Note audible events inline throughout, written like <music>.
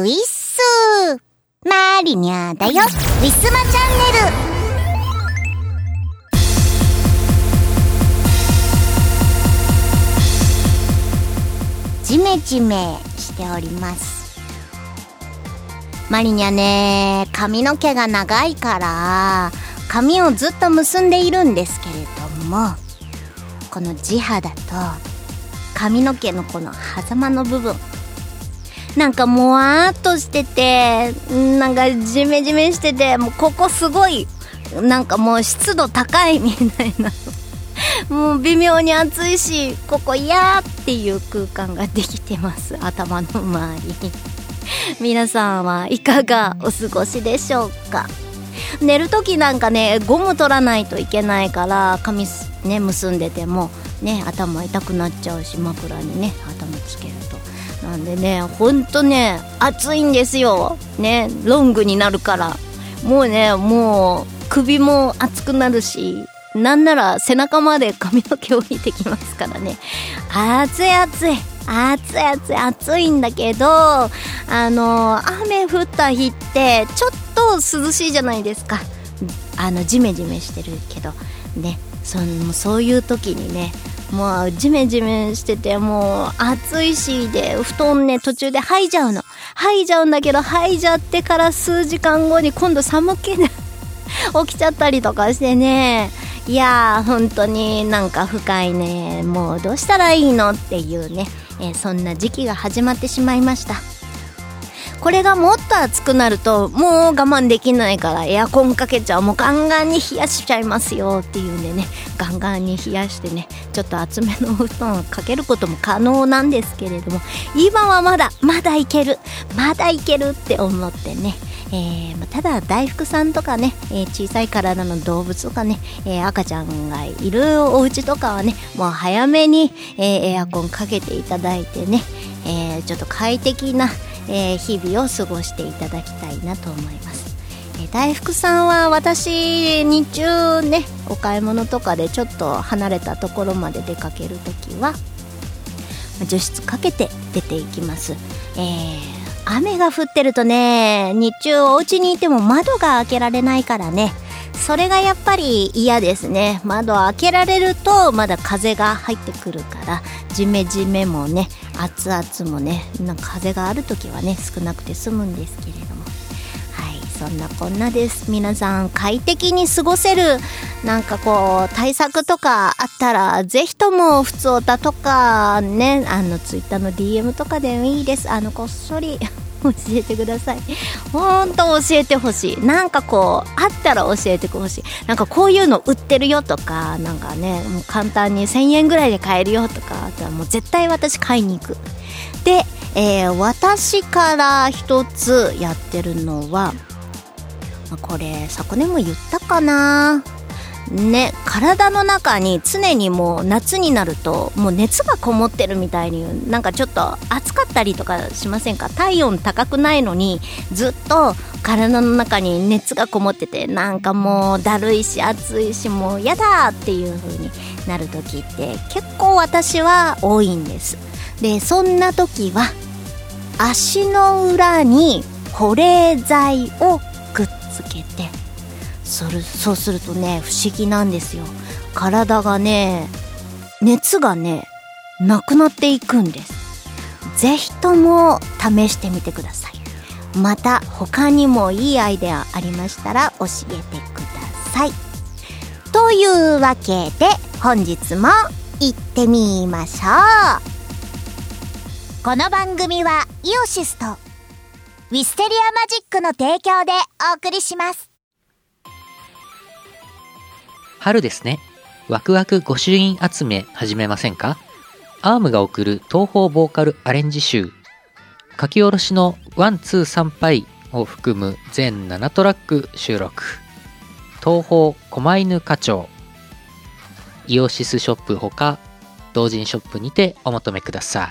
ういっすマリニャだよ。ウィスマチャンネル。ジメジメしております。マリニャね髪の毛が長いから髪をずっと結んでいるんですけれどもこの地肌と髪の毛のこの狭間の部分なんかもわーっとしててなんかジメジメしててもうここすごいなんかもう湿度高いみたいな。<laughs> もう微妙に暑いしここ嫌っていう空間ができてます頭の周り。に <laughs> 皆さんはいかがお過ごしでしょうか？寝る時なんかねゴム取らないといけないから髪ね結んでてもね頭痛くなっちゃうし枕にね頭つけると。なんでねほんとね暑いんですよ。ねロングになるから。もうねもう首も熱くなるしなんなら背中まで髪の毛降りてきますからね。暑い暑い暑い暑い暑いんだけどあの雨降った日ってちょっと涼しいじゃないですか。あのジメジメしてるけど。ねそのそういう時にねもうジメジメしててもう暑いしで布団ね途中で吐いちゃうの。吐いちゃうんだけど吐いちゃってから数時間後に今度寒気で <laughs> 起きちゃったりとかしてね。いやー本当になんか深いね。もうどうしたらいいのっていうね、えー、そんな時期が始まってしまいました。これがもっと暑くなるともう我慢できないからエアコンかけちゃうもうガンガンに冷やしちゃいますよっていうんでねガンガンに冷やしてねちょっと厚めのお布団をかけることも可能なんですけれども今はまだまだいけるまだいけるって思ってねえー、ただ大福さんとかね、えー、小さい体の動物とかね、えー、赤ちゃんがいるお家とかはねもう早めに、えエアコンかけていただいてね、えちょっと快適な、え日々を過ごしていただきたいなと思います。え大福さんは私日中ねお買い物とかでちょっと離れたところまで出かける時は除湿かけて出ていきます。えー雨が降ってるとね日中お家にいても窓が開けられないからねそれがやっぱり嫌ですね。窓開けられるとまだ風が入ってくるからジメジメもね熱々もねなんか風がある時はね少なくて済むんですけれども。はいそんなこんなです。皆さん快適に過ごせるなんかこう対策とかあったらぜひとも普通歌とかねあのツイッターの DM とかでもいいです。あのこっそり教えてください。ほんと教えてほしい。なんかこうあったら教えてほしい。なんかこういうの売ってるよとかなんかねもう簡単に1000円ぐらいで買えるよとかあったらもう絶対私買いに行く。で、えー、私から一つやってるのはこれ昨年も言ったかな。ね体の中に常にもう夏になるともう熱がこもってるみたいになんかちょっと暑かったりとかしませんか？体温高くないのにずっと体の中に熱がこもっててなんかもうだるいし暑いしもう嫌だっていう風になる時って結構私は多いんです。でそんな時は足の裏に保冷剤をくっつけてそるそうするとね不思議なんですよ。体がね熱がねなくなっていくんです。ぜひとも試してみてください。また他にもいいアイデアありましたら教えてください。というわけで本日も行ってみましょう。この番組はイオシスとウィステリアマジックの提供でお送りします。春ですね。ワクワク御朱印集め始めませんか？アームが送る東方ボーカルアレンジ集。書き下ろしのワン、ツー、サンパイを含む全7トラック収録。東方狛犬課長。イオシスショップほか、同人ショップにてお求めください。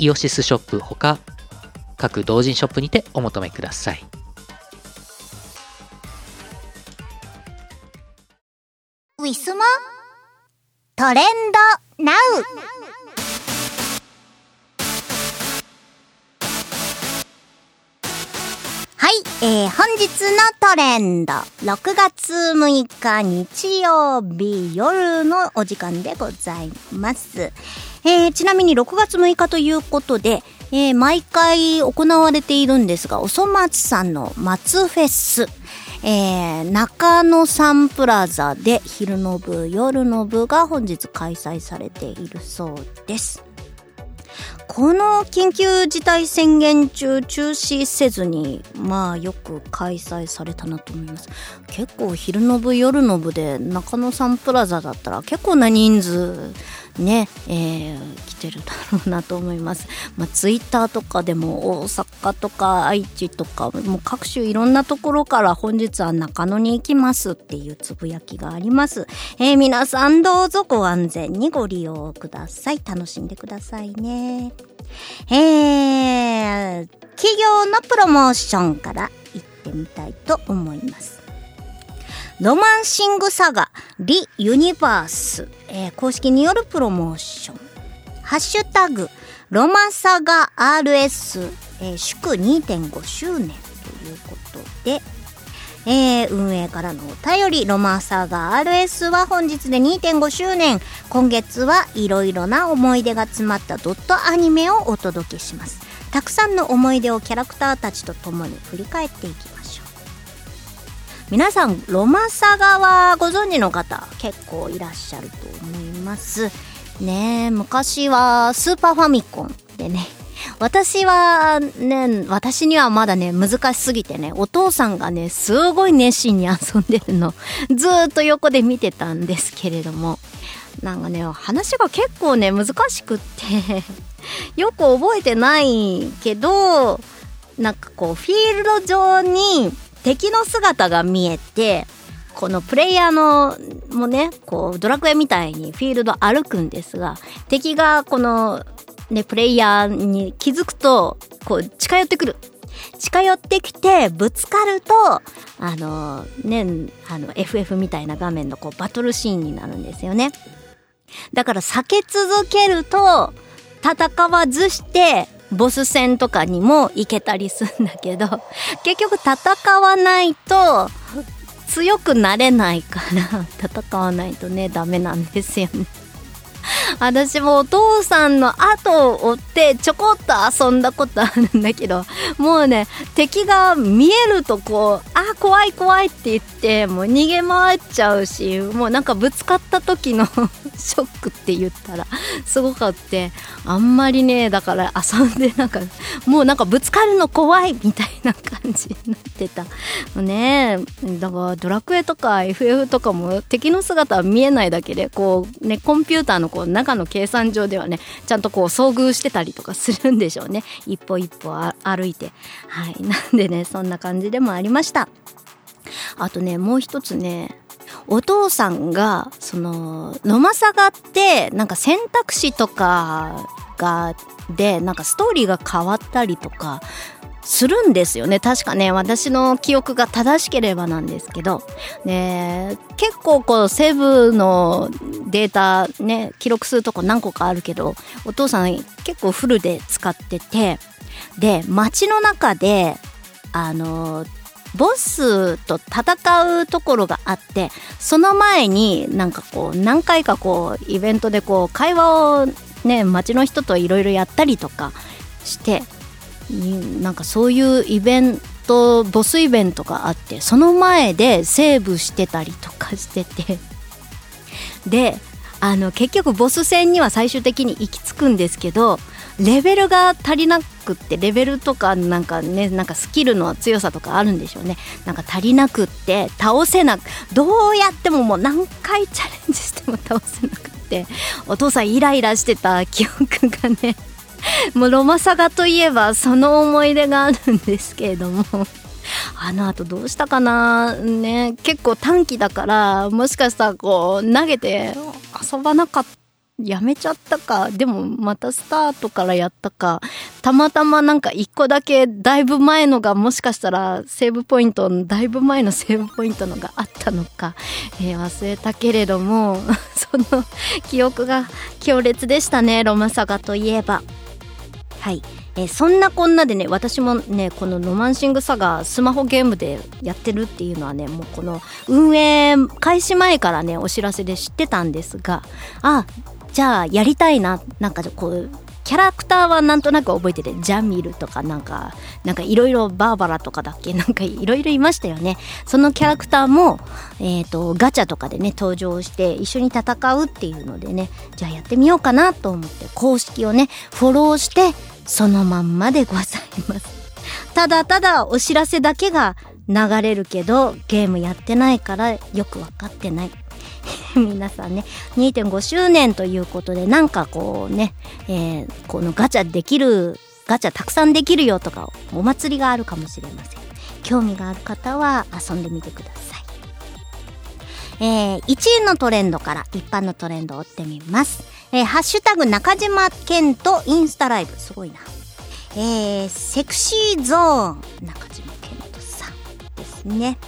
イオシスショップほか各同人ショップにてお求めください。ウィスマトレンドナウ。はい、えー、本日のトレンド。6月6日日曜日夜のお時間でございます、えー、ちなみに6月6日ということで、えー、毎回行われているんですがおそ松さんの松フェスえー、中野サンプラザで昼の部夜の部が本日開催されているそうです。この緊急事態宣言中中止せずにまあよく開催されたなと思います。結構昼の部夜の部で中野サンプラザだったら結構な人数ね、えー、来てるだろうなと思います。まあ、ツイッターとかでも大阪とか愛知とかもう各種いろんなところから本日は中野に行きますっていうつぶやきがあります。えー、皆さんどうぞご安全にご利用ください。楽しんでくださいね。えー、企業のプロモーションから行ってみたいと思います。ロマンシングサガリユニバース、えー、公式によるプロモーション。ハッシュタグロマサガ RS、えー、祝2.5周年ということで、えー、運営からのお便り、ロマサガ RS は本日で2.5周年。今月はいろいろな思い出が詰まったドットアニメをお届けします。たくさんの思い出をキャラクターたちと共に振り返っていきます。皆さんロマサガはご存知の方結構いらっしゃると思います。ね昔はスーパーファミコンでね。<laughs> 私はね私にはまだね難しすぎてねお父さんがねすごい熱心に遊んでるの。<laughs> ずっと横で見てたんですけれども。なんかね話が結構ね難しくって。<laughs> よく覚えてないけどなんかこうフィールド上に敵の姿が見えてこのプレイヤーのもねこうドラクエみたいにフィールド歩くんですが敵がこのねプレイヤーに気づくとこう近寄ってくる。近寄ってきてぶつかるとあのねあの FF みたいな画面のこうバトルシーンになるんですよね。だから避け続けると戦わずしてボス戦とかにも行けたりするんだけど <laughs> 結局戦わないと強くなれないから <laughs> 戦わないとねダメなんですよね。<laughs> 私もお父さんの後を追ってちょこっと遊んだことあるんだけどもうね敵が見えるとこうあ怖い怖いって言ってもう逃げ回っちゃうしもうなんかぶつかった時の <laughs> ショックって言ったらすごかってあんまりねだから遊んでなんかもうなんかぶつかるの怖いみたいな感じになってた。ねだからドラクエとか FF とかも敵の姿は見えないだけでこうねコンピューターのこう中の計算上ではねちゃんとこう遭遇してたりとかするんでしょうね。<laughs> 一歩一歩歩いて。はい。<laughs> なんでねそんな感じでもありました。あとねもう一つねお父さんがその野間サガってなんか選択肢とかがでなんかストーリーが変わったりとかするんですよね。確かね私の記憶が正しければなんですけど、ね、結構こうセブのデータね記録するとこ何個かあるけどお父さん結構フルで使ってて。で街の中であのボスと戦うところがあってその前になんかこう何回かこうイベントでこう会話をね街の人といろいろやったりとかしてなんかそういうイベントボスイベントがあってその前でセーブしてたりとかしてて。<laughs> であの結局ボス戦には最終的に行き着くんですけどレベルが足りなくってレベルとかなんかねなんかスキルの強さとかあるんでしょうね。なんか足りなくって倒せなくどうやってももう何回チャレンジしても倒せなくってお父さんイライラしてた記憶がね。<laughs> もうロマサガといえばその思い出があるんですけれども。<laughs> あの後どうしたかな？ね結構短期だからもしかしたらこう投げて遊ばなかった。やめちゃったか。でもまたスタートからやったか。たまたまなんか一個だけだいぶ前のがもしかしたらセーブポイントだいぶ前のセーブポイントのがあったのか、<laughs> えー、忘れたけれどもその記憶が強烈でしたねロマサガといえば。はい、えー、そんなこんなでね私もねこの「ロマンシングサガ」スマホゲームでやってるっていうのはねもうこの運営開始前からねお知らせで知ってたんですがあじゃあやりたいななんかこうキャラクターはなんとなく覚えててジャミルとかなんかなんかいろいろバーバラとかだっけ？<laughs> なんかいろいろいましたよね。そのキャラクターも、えーと、ガチャとかでね登場して一緒に戦うっていうのでねじゃあやってみようかなと思って公式をねフォローしてそのまんまでございます。<laughs> ただただお知らせだけが流れるけどゲームやってないからよく分かってない。<laughs> 皆さんね2.5周年ということでなんかこうね、えー、このガチャできるガチャたくさんできるよとかお祭りがあるかもしれません興味がある方は遊んでみてくださいえー、1位のトレンドから一般のトレンドを追ってみます。えー、ハッシュタグ中島健とインスタライブ。すごいな。えー、セクシーゾーン中島健人さんですね。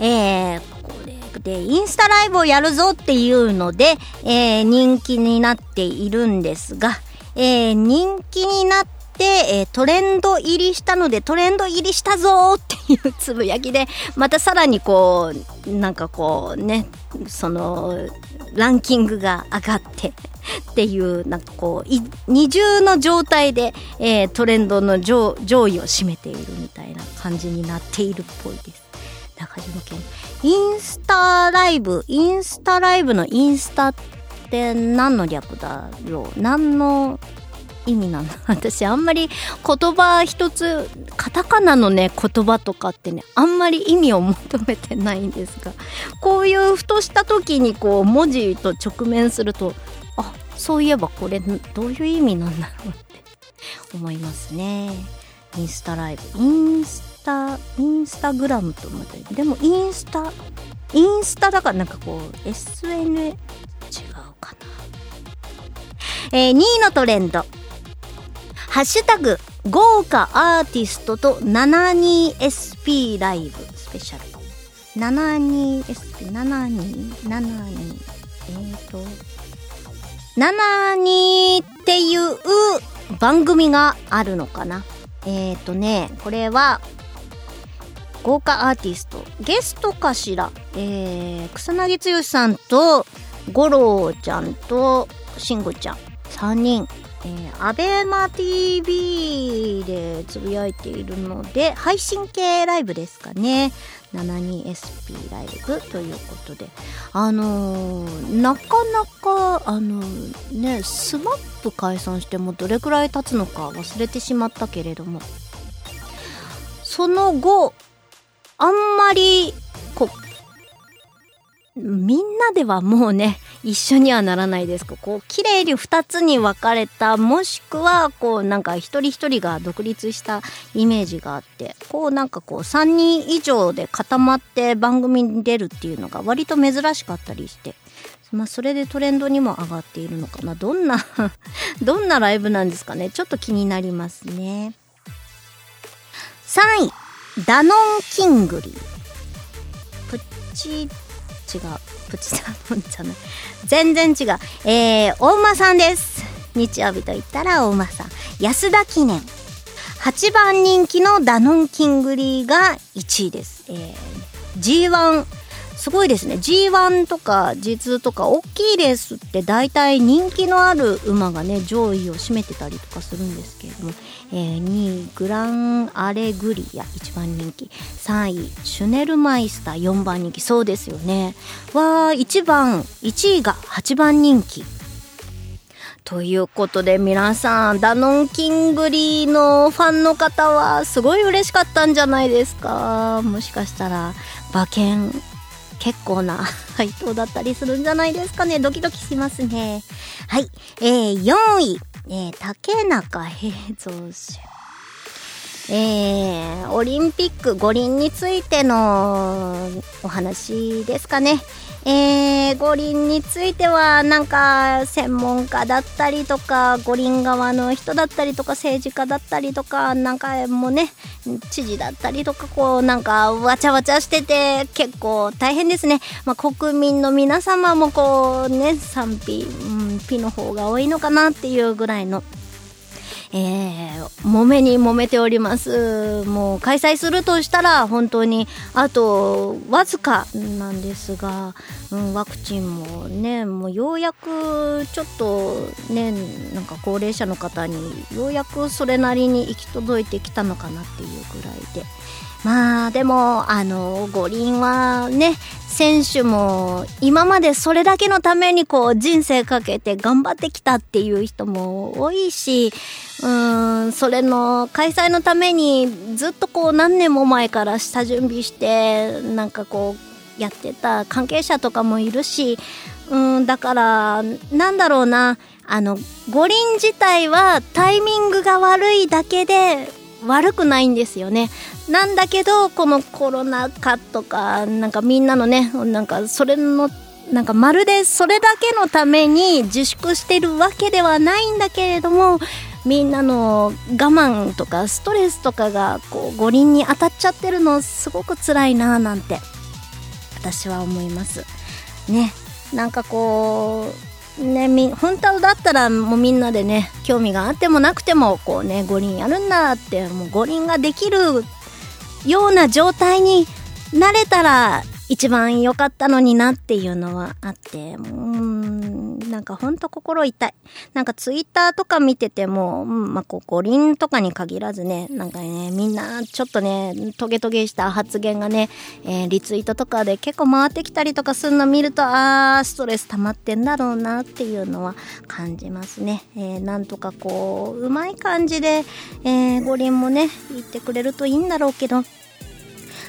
えー、で、インスタライブをやるぞっていうので、えー、人気になっているんですが、えー、人気になって、えー、トレンド入りしたので、トレンド入りしたぞっていうつぶやきで、またさらにこう、なんかこうね、その、ランキングが上がってっていう、なんかこう、二重の状態で、えー、トレンドの上上位を占めているみたいな感じになっているっぽいです。中島健インスタライブインスタライブのインスタって何の略だろう？何の意味なの？<laughs> 私あんまり言葉一つカタカナのね言葉とかってねあんまり意味を求めてないんですがこういうふとした時にこう文字と直面するとあそういえばこれどういう意味なんだろうって思いますね。インスタライブ。インスタインスタグラムとまたでもインスタインスタだからなんかこう SN 違うかな。えー、2位のトレンド。ハッシュタグ豪華アーティストと 72SP ライブ。スペシャル。72SP7272 えーと72っていう番組があるのかな。えっ、ー、とねこれは豪華アーティスト。ゲストかしら、えー、草薙剛さんと五郎ちゃんと慎吾ちゃん。3人。えー、アベマ TV でつぶやいているので配信系ライブですかね。72SP ライブということで。あのー、なかなかあのー、ねスマップ解散してもどれくらい経つのか忘れてしまったけれども。その後あんまり、こう、みんなではもうね、一緒にはならないですけど、こう、綺麗に二つに分かれた、もしくは、こう、なんか一人一人が独立したイメージがあって、こう、なんかこう、三人以上で固まって番組に出るっていうのが割と珍しかったりして、まあ、それでトレンドにも上がっているのかな。どんな <laughs> どんなライブなんですかね？ちょっと気になりますね。3位ダノンキングリープッチ違うプチサーモンじゃない全然違う。えー、お馬さんです。日曜日と言ったらお馬さん。安田記念。8番人気のダノンキングリーが1位です、えー、G1 すごいですね。G1 とか G2 とか大きいレースって大体人気のある馬がね上位を占めてたりとかするんですけれども、えー、2位グランアレグリア1番人気。3位シュネルマイスター4番人気。そうですよね。は1番1位が8番人気。ということで皆さんダノンキングリーのファンの方はすごい嬉しかったんじゃないですか。もしかしたら馬券結構な <laughs> 配当だったりするんじゃないですかね。ドキドキしますね。はい。えー、4位、えー、竹中平蔵氏。えー、オリンピック五輪についてのお話ですかね。えー、五輪についてはなんか専門家だったりとか五輪側の人だったりとか政治家だったりとかなんかもね知事だったりとかこうなんかわちゃわちゃしてて結構大変ですね、まあ、国民の皆様もこうね賛否、うん、ピの方が多いのかなっていうぐらいのえー、揉めに揉めております。もう開催するとしたら本当にあとわずかなんですが、うん、ワクチンもねもうようやくちょっとねなんか高齢者の方にようやくそれなりに行き届いてきたのかなっていうぐらいで。まあでもあの五輪はね選手も今までそれだけのためにこう人生かけて頑張ってきたっていう人も多いしうんそれの開催のためにずっとこう何年も前から下準備してなんかこうやってた関係者とかもいるしうんだからなんだろうなあの五輪自体はタイミングが悪いだけで悪くないんですよね。なんだけどこのコロナ禍とかなんかみんなのねなんかそれのなんかまるでそれだけのために自粛してるわけではないんだけれどもみんなの我慢とかストレスとかがこう五輪に当たっちゃってるのすごく辛いななんて私は思いますねなんかこうねみ本当だったらもうみんなでね興味があってもなくてもこうね五輪やるんだってもう五輪ができるような状態になれたら一番良かったのになっていうのはあって、うん、なんかほんと心痛い。なんかツイッターとか見てても、うん、まあ、こう、五輪とかに限らずね、なんかね、みんなちょっとね、トゲトゲした発言がね、えー、リツイートとかで結構回ってきたりとかするの見ると、あー、ストレス溜まってんだろうなっていうのは感じますね。えー、なんとかこう、うまい感じで、えー、五輪もね、言ってくれるといいんだろうけど、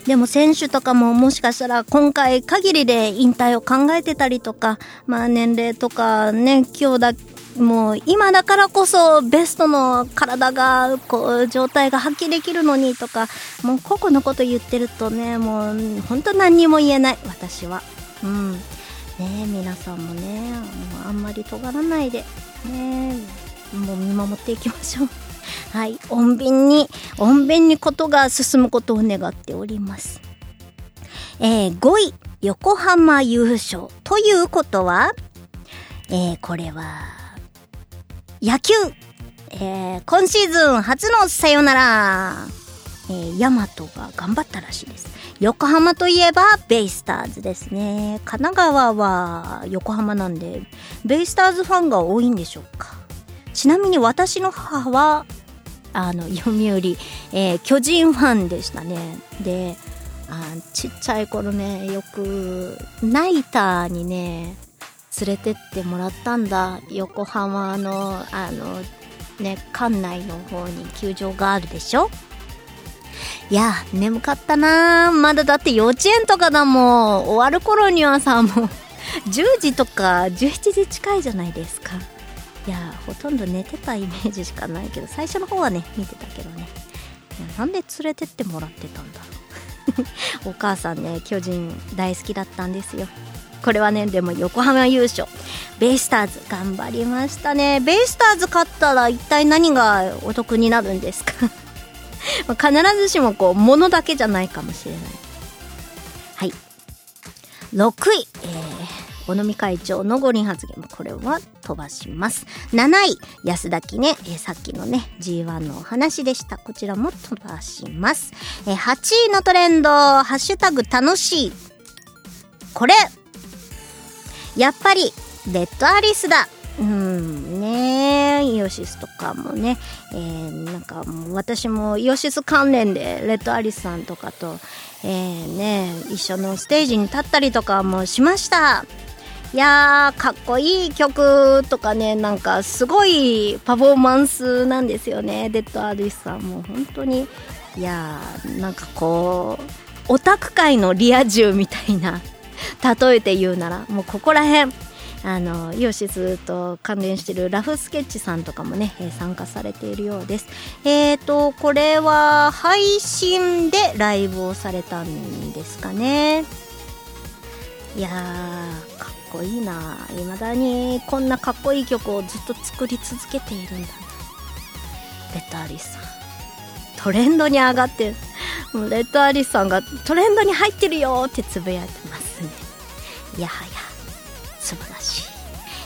でも選手とかももしかしたら今回限りで引退を考えてたりとか、まあ年齢とかね、今日だ、もう今だからこそベストの体が、こう、状態が発揮できるのにとか、もう個々のこと言ってるとね、もう本当何にも言えない、私は。うん。ね皆さんもね、もうあんまり尖らないで、ねもう見守っていきましょう。はい、穏便に、穏便にことが進むことを願っております。えー、5位、横浜優勝。ということは、えー、これは、野球。えー、今シーズン初のさよなら。えー、ヤマトが頑張ったらしいです。横浜といえばベイスターズですね。神奈川は横浜なんで、ベイスターズファンが多いんでしょうか。ちなみに私の母はあの読売、えー、巨人ファンでしたね。であちっちゃい頃ねよくナイターにね連れてってもらったんだ。横浜のあのね館内の方に球場があるでしょ？いや眠かったな。まだだって幼稚園とかだもん。終わる頃にはさもう10時とか17時近いじゃないですか。いやほとんど寝てたイメージしかないけど最初の方はね見てたけどね。なんで連れてってもらってたんだろう。<laughs> お母さんね巨人大好きだったんですよ。これはねでも横浜優勝。ベイスターズ頑張りましたね。ベイスターズ勝ったら一体何がお得になるんですか？<laughs> 必ずしもこう物だけじゃないかもしれない。はい。6位、えー、尾道会長の五輪発言。もこれは飛ばします。7位安田記ね、えーさっきのね G1 のお話でした。こちらも飛ばします、えー8位のトレンド「ハッシュタグ楽しい」これ。やっぱりレッドアリスだ。うんねイオシスとかもね、えーなんかもう私もイオシス関連でレッドアリスさんとかと、えーね一緒のステージに立ったりとかもしました。いやーかっこいい曲とかねなんかすごいパフォーマンスなんですよねレッドアリスさんも。う本当に。いやーなんかこうオタク界のリア充みたいな例えて言うならもうここら辺あのイオシスと関連してるラフスケッチさんとかもね、え参加されているようです。えーとこれは配信でライブをされたんですかね。いやーかっこいいな。いまだにこんなかっこいい曲をずっと作り続けているんだな。レッドアリスさん。トレンドに上がってもうレッドアリスさんがトレンドに入ってるよってつぶやいてますね。いやはや。素晴らしい、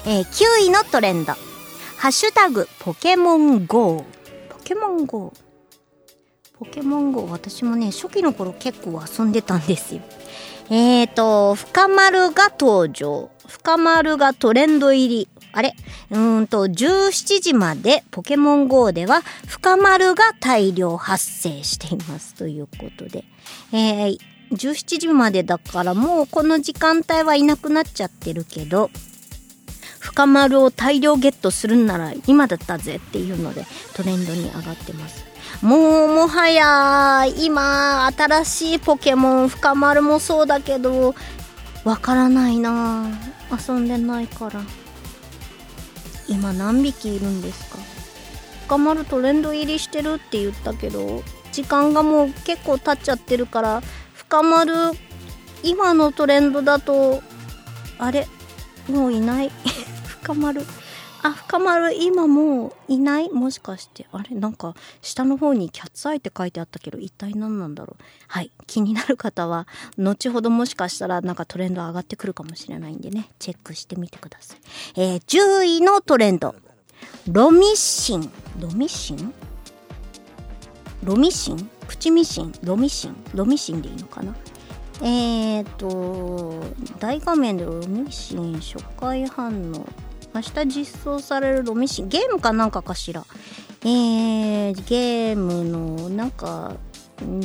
えー9位のトレンド「ハッシュタグポケモン GO」ポケモン GO ポケモン GO 私もね初期の頃結構遊んでたんですよ。えーと深丸が登場。深丸がトレンド入り。あれ？うーんと17時までポケモン GO では深丸が大量発生していますということで。えー17時までだからもうこの時間帯はいなくなっちゃってるけど深丸を大量ゲットするんなら今だったぜっていうのでトレンドに上がってます。もうもはや今新しいポケモン深丸もそうだけどわからないな。遊んでないから。今何匹いるんですか？深丸トレンド入りしてるって言ったけど時間がもう結構経っちゃってるから深丸今のトレンドだとあれ？もういない？<laughs> 深丸あ深丸今もういない？もしかしてあれ？なんか下の方にキャッツアイって書いてあったけど一体何なんだろう？はい気になる方は後ほどもしかしたらなんかトレンド上がってくるかもしれないんでねチェックしてみてください、えー10位のトレンド。ロミシン。ロミシン？ロミシン？プチミシン？ロミシン？ロミシンでいいのかな？えーと大画面でロミシン初回反応。明日実装されるロミシンゲームかなんかかしら。えー、ゲームのなんか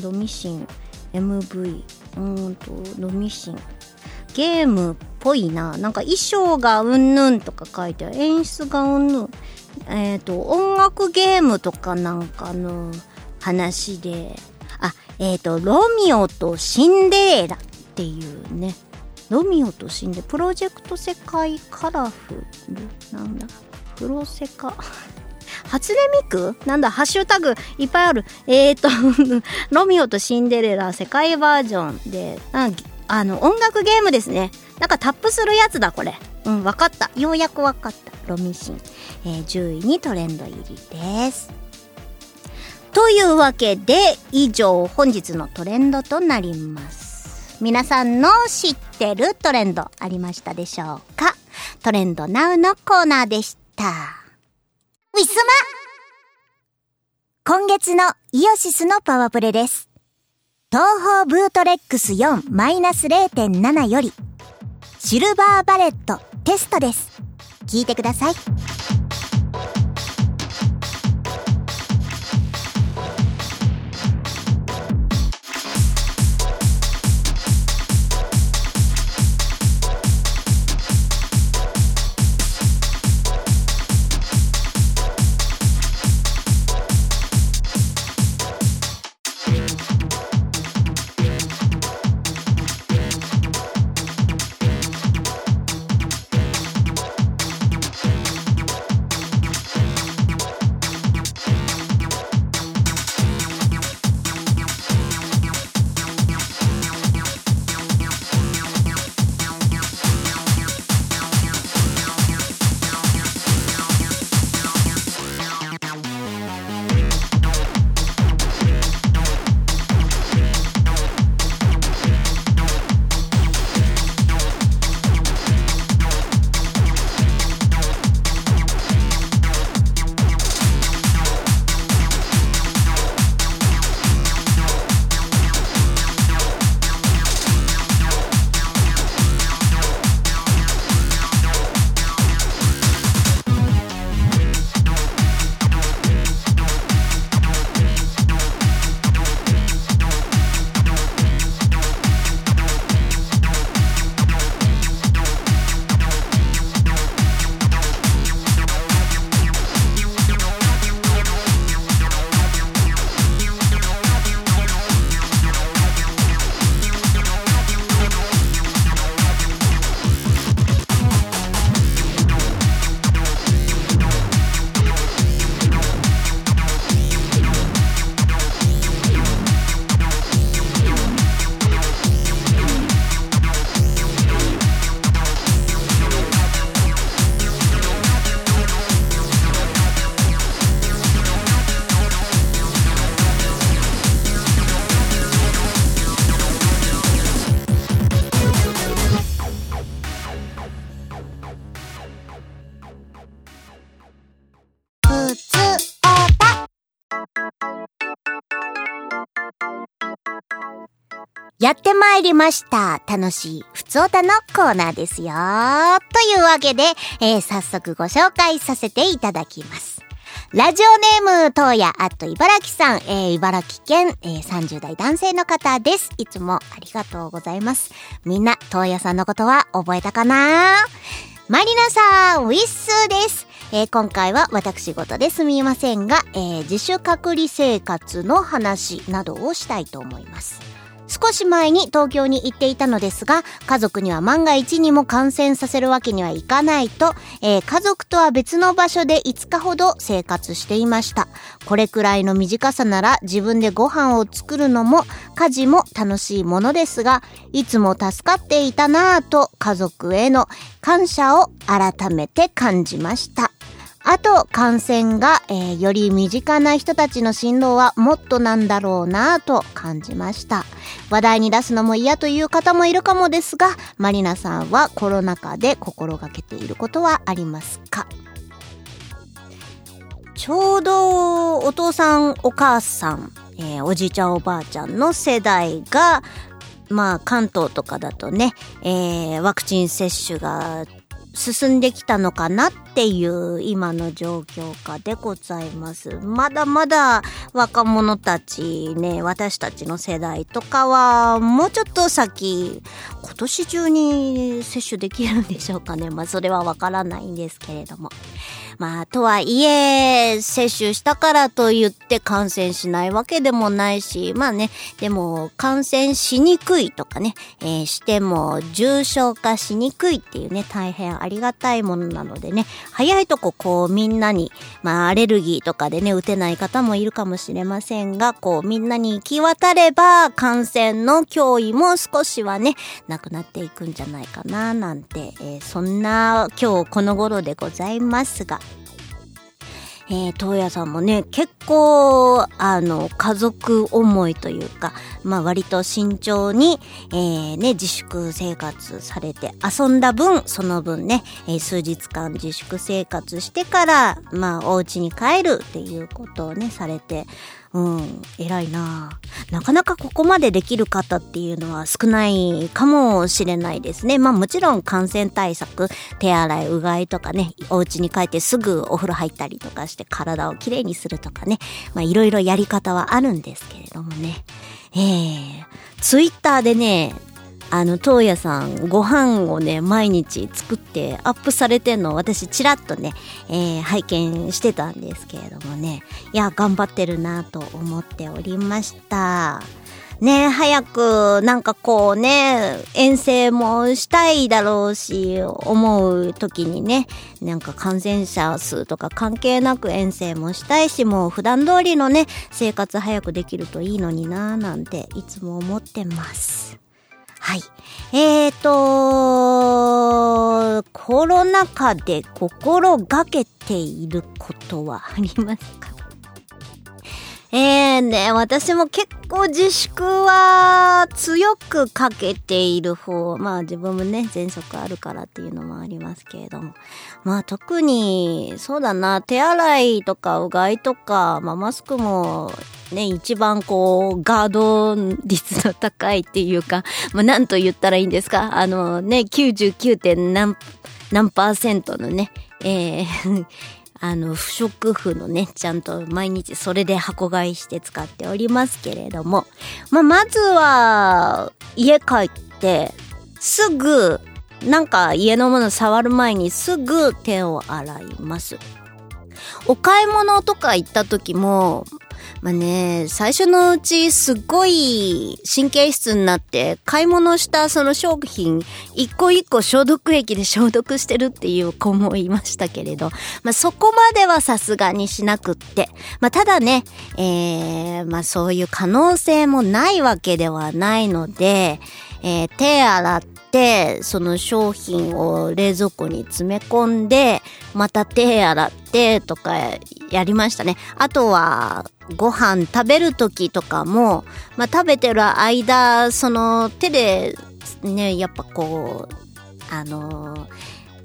ロミシン MV うんとロミシン。ゲームっぽいな。なんか衣装がうんぬんとか書いてある。演出がうんぬん。えっ、と音楽ゲームとかなんかの話で。あえっ、とロミオとシンデレラっていうね。ロミオとシンデプロジェクト世界カラフルなんだ。プロセカ。<laughs> 初音ミク？なんだ？ハッシュタグいっぱいある。えっ、と <laughs> ロミオとシンデレラ世界バージョンでああの音楽ゲームですね。なんかタップするやつだこれ。うんわかった。ようやくわかった。ロミシン、えー10位にトレンド入りです。というわけで以上本日のトレンドとなります。皆さんの知ってるトレンドありましたでしょうか？トレンドナウのコーナーでした。ウィスマ！今月のイオシスのパワープレです。東方ブートレックス4マイナス0.7より。シルバーバレットテストです。聞いてください。やってまいりました。楽しい、ふつおたのコーナーですよ。というわけで、えー早速ご紹介させていただきます。ラジオネーム、東野アット茨城さん、えー茨城県、えー30代男性の方です。いつもありがとうございます。みんな、東野さんのことは覚えたかな？マリナさん、ウィッスーです。えー今回は私事ですみませんが、えー自主隔離生活の話などをしたいと思います。少し前に東京に行っていたのですが、家族には万が一にも感染させるわけにはいかないと、えー家族とは別の場所で5日ほど生活していました。これくらいの短さなら自分でご飯を作るのも家事も楽しいものですが、いつも助かっていたなぁと家族への感謝を改めて感じました。あと、感染が、えーより身近な人たちの振動はもっとなんだろうなぁと感じました。話題に出すのも嫌という方もいるかもですが、マリナさんはコロナ禍で心がけていることはありますか？ちょうどお父さんお母さん、えーおじいちゃんおばあちゃんの世代が、まあ関東とかだとね、えーワクチン接種が進んできたのかなっていう今の状況下でございます。まだまだ若者たちね、私たちの世代とかはもうちょっと先、今年中に接種できるんでしょうかね。まあそれはわからないんですけれども。まあとはいえ、接種したからと言って感染しないわけでもないし、まあね、でも感染しにくいとかね、えーしても重症化しにくいっていうね、大変ありがたいものなのでね、早いとここうみんなに、まあアレルギーとかでね、打てない方もいるかもしれませんが、こうみんなに行き渡れば感染の脅威も少しはね、なくなっていくんじゃないかな、なんて、えーそんな今日この頃でございますが、えー、東野さんもね、結構、あの、家族思いというか、まあ割と慎重に、えー、ね、自粛生活されて、遊んだ分、その分ね、えー数日間自粛生活してから、まあお家に帰るっていうことをね、されて、うん、偉いなあなかなかここまでできる方っていうのは少ないかもしれないですね。まあもちろん感染対策、手洗い、うがいとかね、お家に帰ってすぐお風呂入ったりとかして体をきれいにするとかね、まあいろいろやり方はあるんですけれどもね。ええツイッターでね、あの、東野さん、ご飯をね、毎日作ってアップされてんのを私、ちらっとね、えー拝見してたんですけれどもね、いや、頑張ってるなと思っておりました。ね早く、なんかこうね、遠征もしたいだろうし、思う時にね、なんか感染者数とか関係なく遠征もしたいし、もう普段通りのね、生活早くできるといいのにななんて、いつも思ってます。はい。えーと、コロナ禍で心がけていることはありますか？えーね、私も結構自粛は強くかけている方。まあ自分もね、喘息あるからっていうのもありますけれども。まあ特に、そうだな、手洗いとかうがいとか、まあマスクもね、一番こう、ガード率の高いっていうか、まあなんと言ったらいいんですかあのね、99. 点何、何パーセントのね、えーあの、不織布のね、ちゃんと毎日それで箱買いして使っておりますけれども、まあ、まずは、家帰って、すぐ、なんか家のもの触る前にすぐ手を洗います。お買い物とか行った時も、まあね、最初のうちすごい神経質になって買い物したその商品一個一個消毒液で消毒してるっていう子もいましたけれど、まあそこまではさすがにしなくって、まあただね、えー、まあそういう可能性もないわけではないので、えー手洗って、その商品を冷蔵庫に詰め込んで、また手洗ってとかやりましたね。あとは、ご飯食べる時とかも、まあ食べてる間、その手で、ね、やっぱこう、あの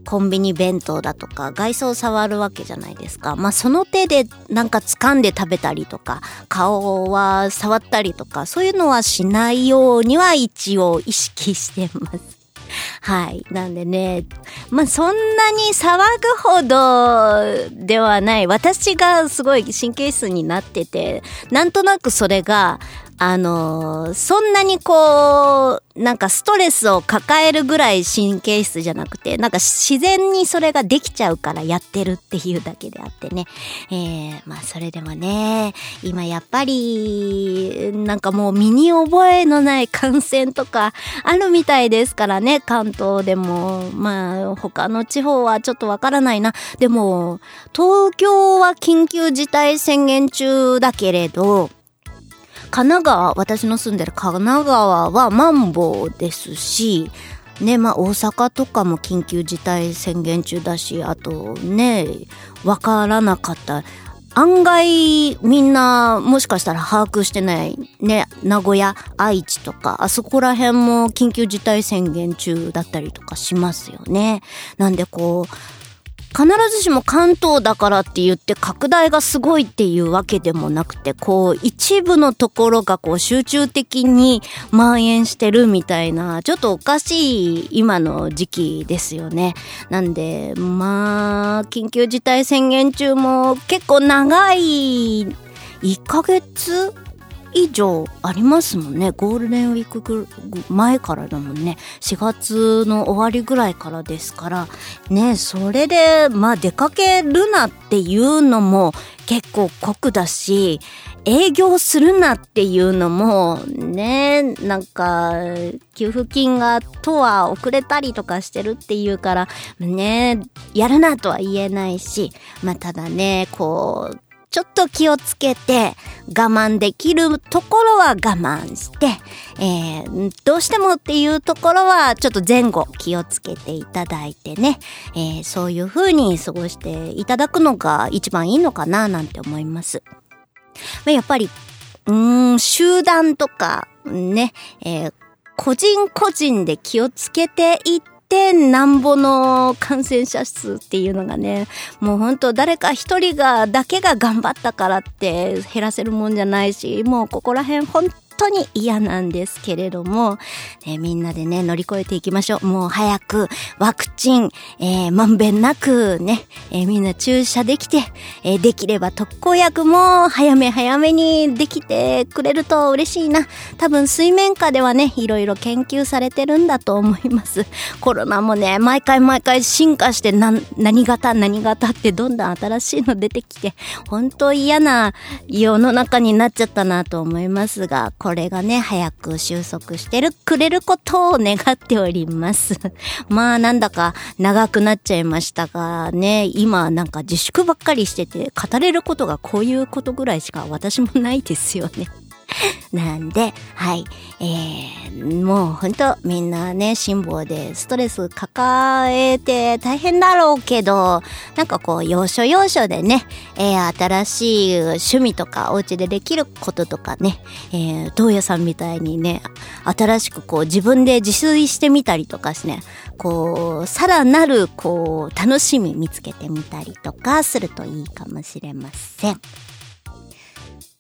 コンビニ弁当だとか外装触るわけじゃないですか。まあその手でなんか掴んで食べたりとか顔は触ったりとかそういうのはしないようには一応意識してます。<laughs> はい。なんでね、まあ、そんなに騒ぐほどではない。私がすごい神経質になってて、なんとなくそれが、あの、そんなにこう、なんかストレスを抱えるぐらい神経質じゃなくて、なんか自然にそれができちゃうからやってるっていうだけであってね。えー、まあそれでもね、今やっぱり、なんかもう身に覚えのない感染とかあるみたいですからね、関東でも。まあ他の地方はちょっとわからないな。でも、東京は緊急事態宣言中だけれど、神奈川、私の住んでる神奈川はマンボウですし、ね、まあ大阪とかも緊急事態宣言中だし、あとね、わからなかった。案外みんなもしかしたら把握してないね、名古屋、愛知とか、あそこら辺も緊急事態宣言中だったりとかしますよね。なんでこう、必ずしも関東だからって言って拡大がすごいっていうわけでもなくて、こう一部のところがこう集中的に蔓延してるみたいな、ちょっとおかしい今の時期ですよね。なんで、まあ、緊急事態宣言中も結構長い1ヶ月以上ありますもんね。ゴールデンウィーク前からだもんね。4月の終わりぐらいからですから、ね、それで、まあ出かけるなっていうのも結構酷だし、営業するなっていうのも、ね、なんか、給付金がとは遅れたりとかしてるっていうから、ね、やるなとは言えないし、まあただね、こう、ちょっと気をつけて我慢できるところは我慢して、えー、どうしてもっていうところはちょっと前後気をつけていただいてね、えー、そういう風に過ごしていただくのが一番いいのかななんて思います。やっぱり、うん、集団とかね、えー個人個人で気をつけていっ点なんぼの感染者数っていうのがね、もう本当誰か一人が、だけが頑張ったからって減らせるもんじゃないし、もうここら辺本当に嫌なんですけれども、えみんなでね、乗り越えていきましょう。もう早くワクチン、えー、まんべんなくね、えー、みんな注射できて、えー、できれば特効薬も早め早めにできてくれると嬉しいな。多分水面下ではね、いろいろ研究されてるんだと思います。コロナもね、毎回毎回進化してな、何型何型ってどんどん新しいの出てきて、本当嫌な世の中になっちゃったなと思いますが、これがね、早く収束してる、くれることを願っております。<laughs> まあ、なんだか長くなっちゃいましたが、ね、今なんか自粛ばっかりしてて、語れることがこういうことぐらいしか私もないですよね。<laughs> なんで、はい。えー、もうほんとみんなね、辛抱でストレス抱えて大変だろうけど、なんかこう、要所要所でね、えー、新しい趣味とかお家でできることとかね、えー、東野さんみたいにね、新しくこう自分で自炊してみたりとかしね、こう、さらなるこう、楽しみ見つけてみたりとかするといいかもしれません。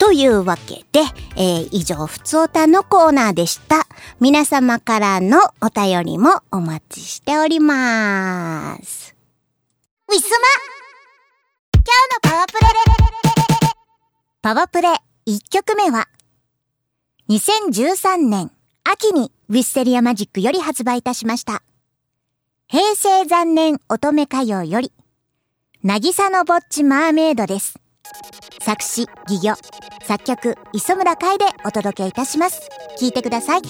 というわけで、えー、以上、ふつおたのコーナーでした。皆様からのお便りもお待ちしております。ウィスマ今日のパワプレパワプレ1曲目は、2013年秋にウィステリアマジックより発売いたしました。平成残念乙女歌謡より、なぎさのぼっちマーメイドです。作詞、戯業、作曲、磯村海でお届けいたします。聴いてください。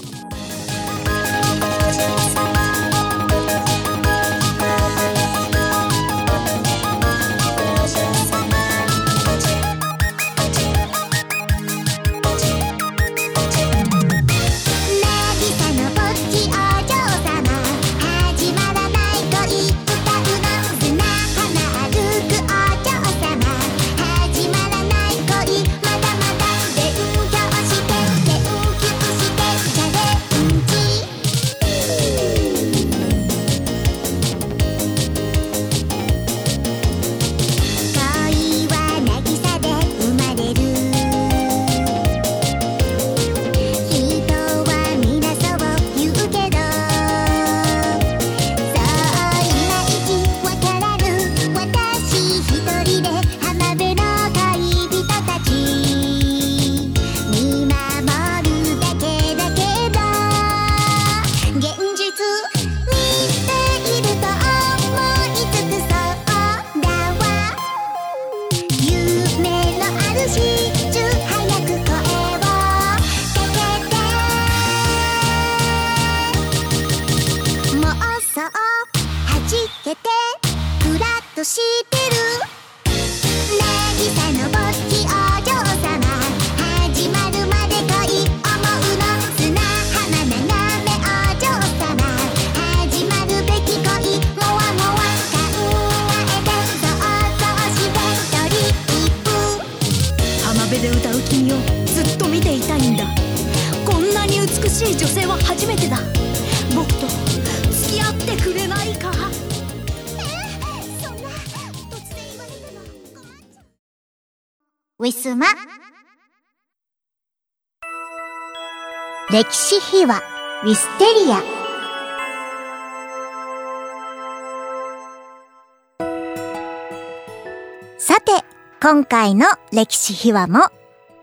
今回の歴史秘話も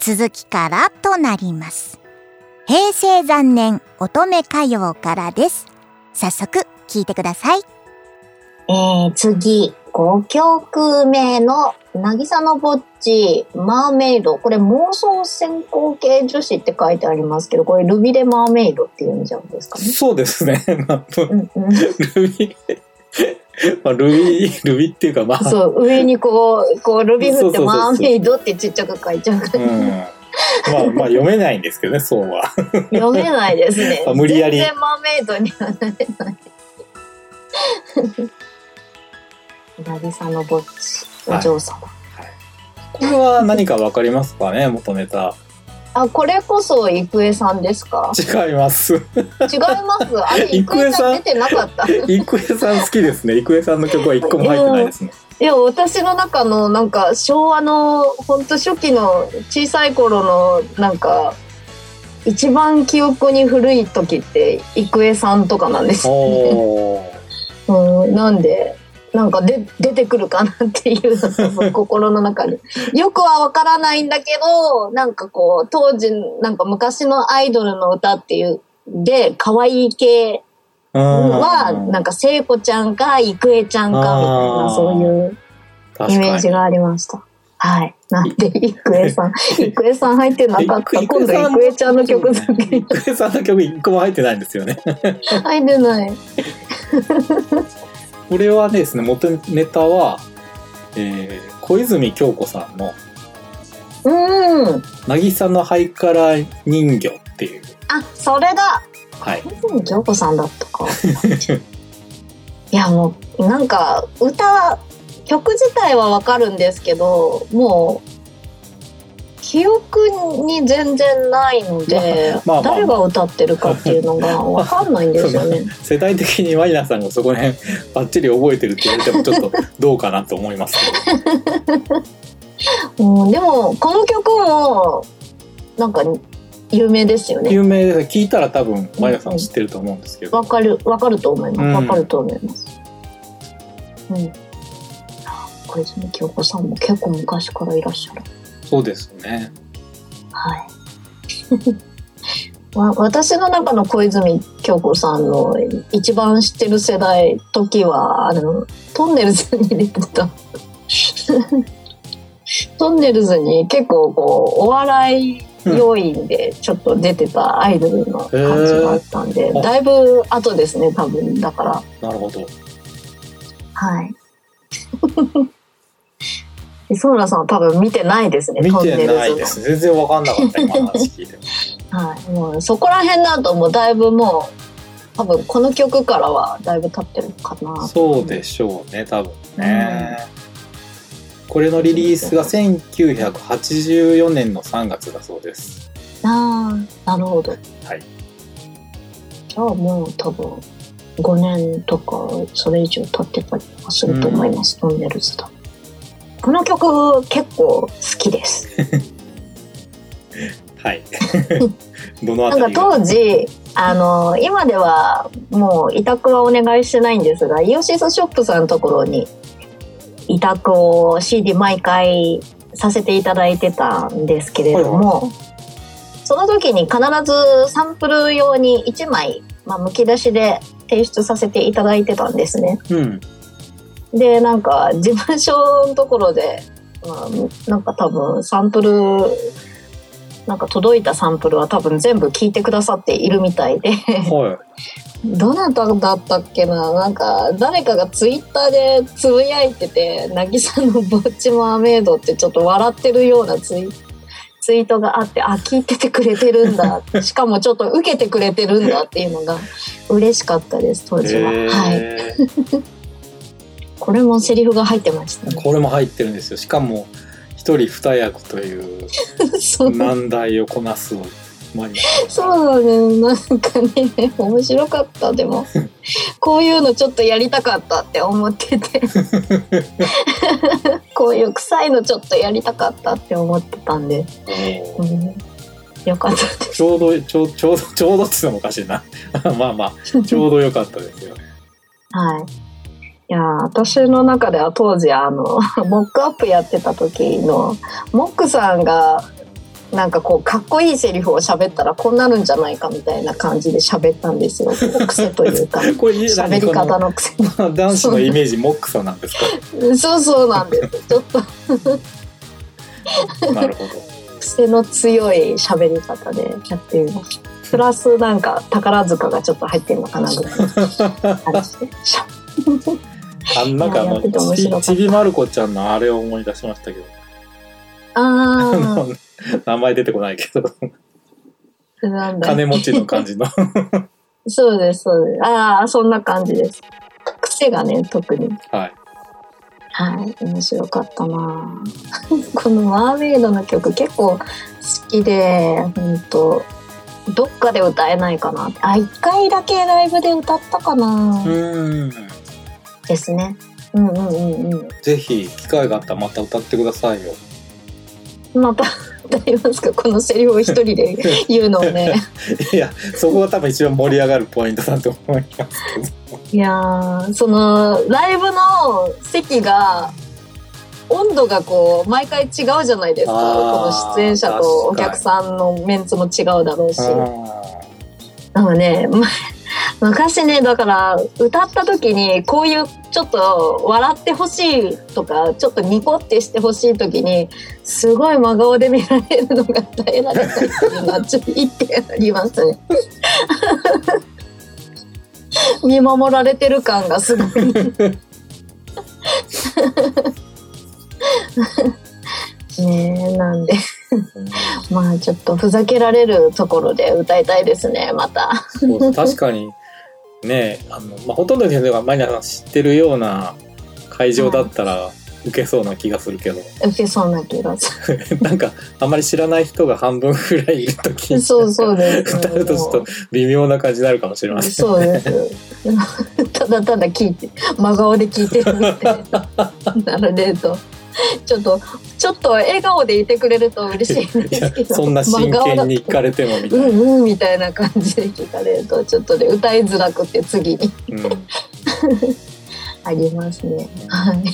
続きからとなります平成元年乙女歌謡からです早速聞いてくださいえー、次、5曲目の、渚のぼっち、マーメイド。これ妄想先行系女子って書いてありますけど、これルビレマーメイドっていうんじゃないですかね。そうですね。<laughs> まあ、うんうん、ルビ、まあ、ルビ、ルビっていうか、まあ、そう、上にこう、こう、ルビ振ってマーメイドってちっちゃく書いちゃうから、うん。まあ、まあ、読めないんですけどね、そうは。読めないですね <laughs> あ。無理やり全然マーメイドにはなれない。渚のぼっち、お嬢様。これは何かわかりますかね、元ネタ。あ、これこそ郁恵さんですか？違います。違います？あれ、<laughs> 郁郁恵さん出てなかった。<laughs> 郁恵さん好きですね。郁恵さんの曲は一個も入ってないですね。いや、私の中のなんか昭和の本当初期の小さい頃のなんか一番記憶に古い時って郁恵さんとかなんですよ、おー。うん、なんでなんかで出てくるかなっていう心の中に <laughs> よくはわからないんだけどなんかこう当時なんか昔のアイドルの歌っていうで可愛い系はなんか聖子ちゃんか郁恵ちゃんかみたいなそういうイメージがありました。はい。なんで、郁恵さん。郁恵さん入ってなかった。郁今度、郁恵ちゃんの曲だけ <laughs> 郁恵さんの曲一個も入ってないんですよね。<laughs> 入ってない。これはですね、元ネタは、えー小泉京子さんのうん。「渚のハイカラ人魚」っていう、あ、それだ。はい、泉京子さんだったか。<laughs> いや、もう、なんか、歌、曲自体はわかるんですけど、もう、記憶に全然ないので、<laughs> まあまあまあ。誰が歌ってるかっていうのがわかんないんですよね。世代的にマリナさんがそこら辺 <laughs> バッチリ覚えてるって言われてもちょっとどうかなと思いますけ <laughs> うん、でもこの曲もなんか有名ですよどね。有名で聞いたら多分マリナさん知ってると思うんですけど、わかるわかると思います。うん。わかると思います。うん。小泉京子さんも結構昔からいらっしゃるそうですね。はい。<laughs> わ私の中の小泉京子さんの一番知ってる世代時はあのトンネルズに出てた。<laughs> トンネルズに結構こうお笑い要員でちょっと出てたアイドルの感じがあったんで、へー。だいぶ後ですね多分。だから。なるほど。はい磯村さんは多分見てないですね見てないです。全然分かんなかった今の話聞いても。はい、もうそこら辺だともうだいぶもう多分この曲からはだいぶ経ってるかな。そうでしょうね多分ね、これのリリースが1984年の3月だそうです。ああなるほど。はい。じゃあもう多分5年とかそれ以上経ってたりとかすると思います、トンネルズだこの曲結構好きです。<laughs> はい。<laughs> どのあなんか当時あの今ではもう委託はお願いしてないんですがイオシスショップさんのところに委託を CD 毎回させていただいてたんですけれども、その時に必ずサンプル用に1枚、まあ、むき出しで提出させていただいてたんですね。うんでなんか事務所のところで、まあ、なんか多分サンプルなんか届いたサンプルは多分全部聞いてくださっているみたいで。はどなただったっけな？なんか誰かがツイッターでつぶやいてて「渚のぼっちマーメイド」ってちょっと笑ってるようなツイツイートがあってあ聞いててくれてるんだ。<laughs> しかもちょっと受けてくれてるんだっていうのが嬉しかったです当時は、へはい。ーこれもセリフが入ってましたね。これも入ってるんですよ。しかも一人二役という <laughs> 難題をこなすマニアそうだね。なんかね面白かった。でも <laughs> こういうのちょっとやりたかったって思ってて。<laughs> こういう臭いのちょっとやりたかったって思ってたんで、うん、よかったちょうどちょちょうどちょうどっていうのもおかしいな。まあまあちょうど良かったですよ。ねはいいやー私の中では当時あの <laughs> モックアップやってた時のモックさんがなんかこうかっこいいセリフを喋ったらこうなるんじゃないかみたいな感じで喋ったんですよ。癖というか。<laughs> これ喋り方の癖の男子のイメージモックさなんですか？<laughs> そうそうなんです。ちょっと。なるほど。癖の強い喋り方でやっていますプラスなんか宝塚がちょっと入ってるのかなぐらいの感じであんなんかあのちちびまる子ちゃんのあれを思い出しましたけど。あ <laughs> 名前出てこないけど。金持ちの感じの。<laughs> そうですそうです。ああそんな感じです。癖がね特に。はい。はい面白かったな。<laughs> このマーメイドの曲結構好きで本当どっかで歌えないかなあ一回だけライブで歌ったかな、うんですね。うんうんうんうん。ぜひ機会があったらまた歌ってくださいよ。また歌いますか？このセリフを一人で <laughs> 言うのをね。いやそこが多分一番盛り上がるポイントだと思いますけど。いやーそのライブの席が温度がこう毎回違うじゃないですか。この出演者とお客さんのメンツも違うだろうし。なんかねま昔ねだから歌った時にこういうちょっと笑ってほしいとかちょっとニコってしてほしい時にすごい真顔で見られるのが耐えられないっていうのはちょっと一点ありますね。見守られてる感がすごい。ねえなんでまあちょっとふざけられるところで歌いたいですねまた。確かにねあの、まあ、ほとんどの人がマニアさん知ってるような会場だったら受けそうな気がするけど、受けそうな気がす <laughs> なんかあまり知らない人が半分ぐらいいる時る。にそうそうです、歌うとちょっと微妙な感じになるかもしれませんそうです。<laughs> ただただ聞いて、真顔で聞いてるみたいな。なので、と。<laughs> ちょっと、ちょっと笑顔でいてくれると嬉しいんですけど。<laughs> そんな真剣に聞かれてもみたいな、うんうんみたいな感じで聞かれると、ちょっとね、歌いづらくて次にうん <laughs> ありますね。はい。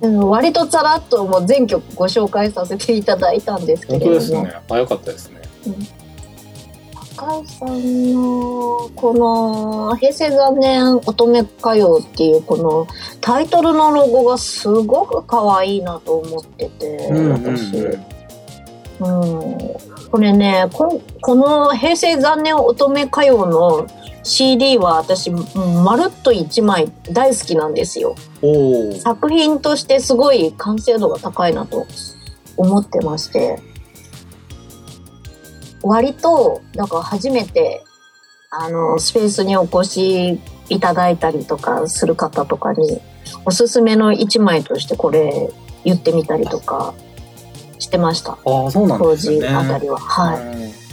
でも割とさらっともう全曲ご紹介させていただいたんですけ本れども。当ですね早かったですね高井さんのこの「平成元年乙女歌謡」っていうこのタイトルのロゴがすごく可愛いなと思ってて、私、うん、これねここの「平成元年乙女歌謡」の CD は私うんまるっと1枚大好きなんですよ。作品としてすごい完成度が高いなと思ってまして割とだから初めてあのスペースにお越しいただいたりとかする方とかにおすすめの一枚としてこれ言ってみたりとかしてました。ああそうなん当ですね。時あたりは。はい。うん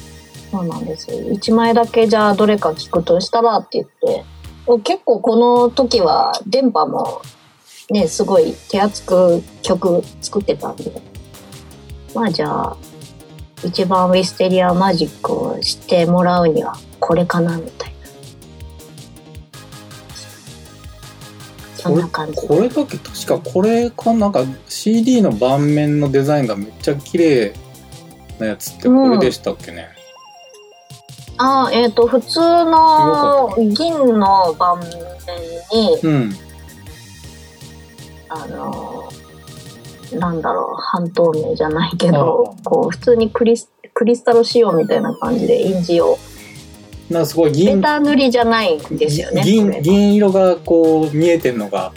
そうなんですよ。一枚だけじゃあどれか聞くとしたらって言って。結構この時は電波もねすごい手厚く曲作ってたんで。まあじゃあ一番ウィステリアマジックを知ってもらうにはこれかなみたいなそんな感じこれだけ確かこれかなんか CD の盤面のデザインがめっちゃ綺麗なやつってこれでしたっけね、ああえっ、と普通の銀の盤面にうん。あのなんだろう半透明じゃないけどあこう普通にクリスクリスタル仕様みたいな感じで印字をなんかすごいベ銀タ塗りじゃないんですよねこ銀れ銀色がこう見えてるのが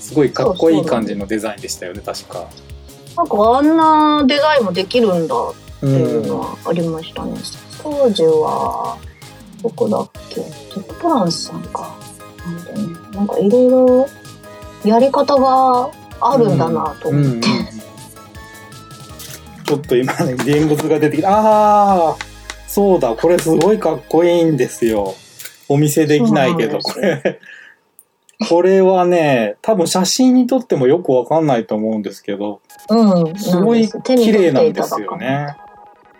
すごいかっこいい感じのデザインでしたよね確か。なんかあんなデザインもできるんだってういうんのはありましたね。当時は、どこだっけ？テックプランスさんか。なんかいろいろやり方があるんだなと思って。ちょっと今ね現物が出てきた。ああそうだこれすごいかっこいいんですよ。お見せできないけどこれ。これはね多分写真に撮ってもよくわかんないと思うんですけどうん。すごい綺麗なんですよね。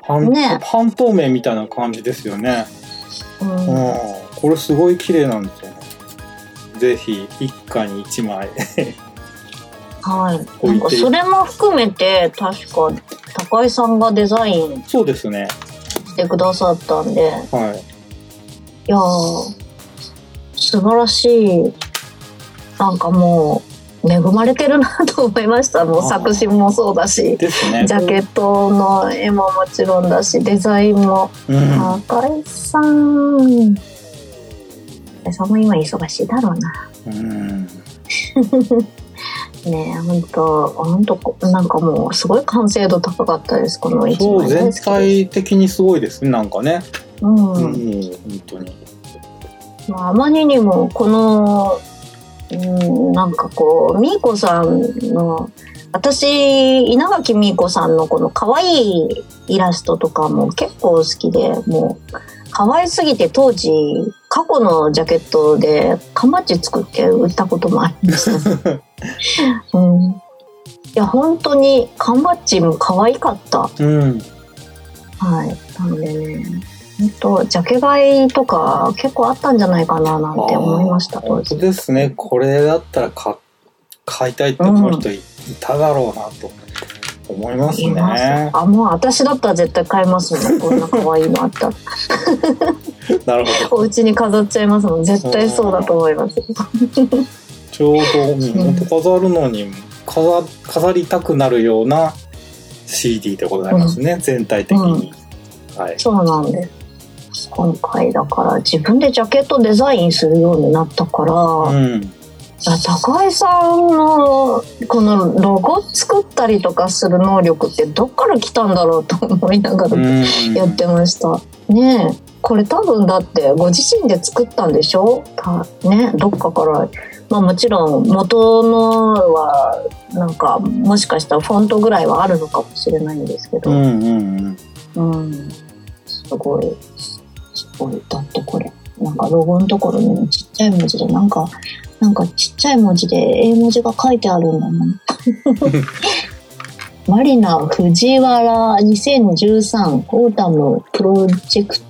半ね。半透明みたいな感じですよね。うん。うん。これすごい綺麗なんですよね。ぜひ一家に一枚はい。なんかそれも含めて、確か高井さんがデザインそうですねしてくださったんで、はいいやー、素晴らしい。なんかもう、恵まれてるなと思いました。もう作詞もそうだし、ねジャケットの絵ももちろんだし、デザインも。うん高井さん。高井さんも今忙しいだろうな。うん <laughs> ねえ、ほんと、ほんと、なんかもう、すごい完成度高かったです、この一そう枚全体的にすごいですねなんかねうん。うん、本当に。まあ、あまりにもこの、うん、なんかこうみーこさんの私稲垣みーこさんのこの可愛いイラストとかも結構好きでもう可愛すぎて当時過去のジャケットで缶バッジ作って売ったこともありました、<laughs> うん、いや本当に缶バッジも可愛かったうん。はい。なんでね、本当ジャケ買いとか結構あったんじゃないかななんて思いました、当時。ですね。これだったら買買いたいって思う人い,、ただろうなと思いますいますね。あ、もう私だったら絶対買いますもん。<laughs> こんな可愛いのあったら。なるほど。お家に飾っちゃいますもん。絶対そうだと思います。ちょうど、飾るのに飾飾りたくなるような CD でございますね。全体的に。はい。そうなんです。今回だから自分でジャケットデザインするようになったから、うん。高井さんのこのロゴ作ったりとかする能力ってどっから来たんだろうと思いながらうん。やってました。ねえ。これ多分だってご自身で作ったんでしょ？たね。どっかから。まあもちろん元のはなんかもしかしたらフォントぐらいはあるのかもしれないんですけど、うんうんうん。うん、すごい。すごい。だってこれなんかロゴのところにもちっちゃい文字でなんかなんかちっちゃい文字で英文字が書いてあるんだもん <laughs> マリナ藤原2013 Autumn Project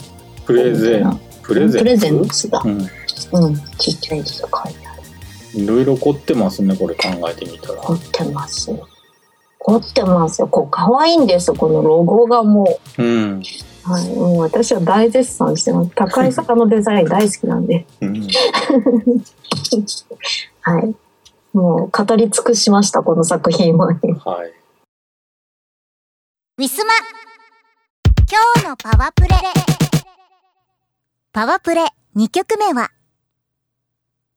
present。present。presents だう。ん。うん、ちっちゃい字が書いてある。いろいろ凝ってますね、これ考えてみたら。凝ってますよ。凝ってますよ。こう、可愛いんですよ。このロゴがもうん。う。はい。もう私は大絶賛してます。高い坂のデザイン大好きなんで。うんはい。もう語り尽くしました、この作品は。はい。ウィスマ今日のパワプレパワプレ2曲目は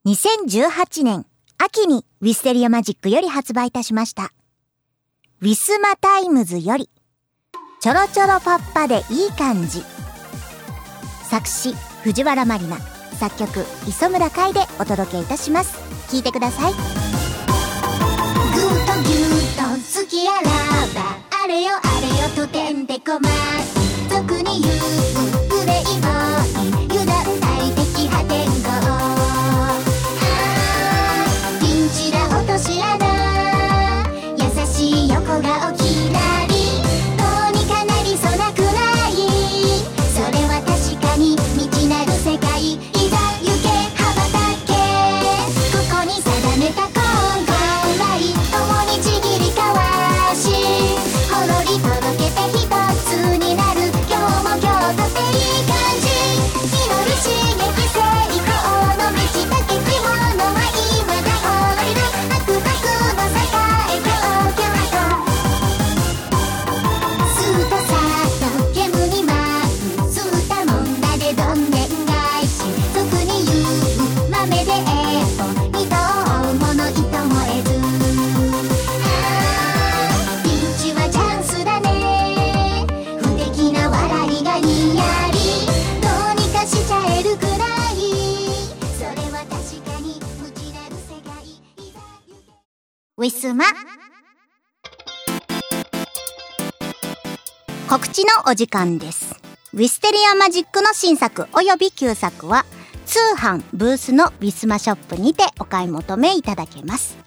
2018年秋にウィステリアマジックより発売いたしましたウィスマタイムズよりちょろちょろパッパでいい感じ。作詞藤原まりな。作曲磯村海でお届けいたします。聞いてください。グーとギューと好きやらば。あれよあれよとてんでこま特に言うお時間です。ウィステリアマジックの新作及び旧作は通販ブースのウィスマショップにてお買い求めいただけます。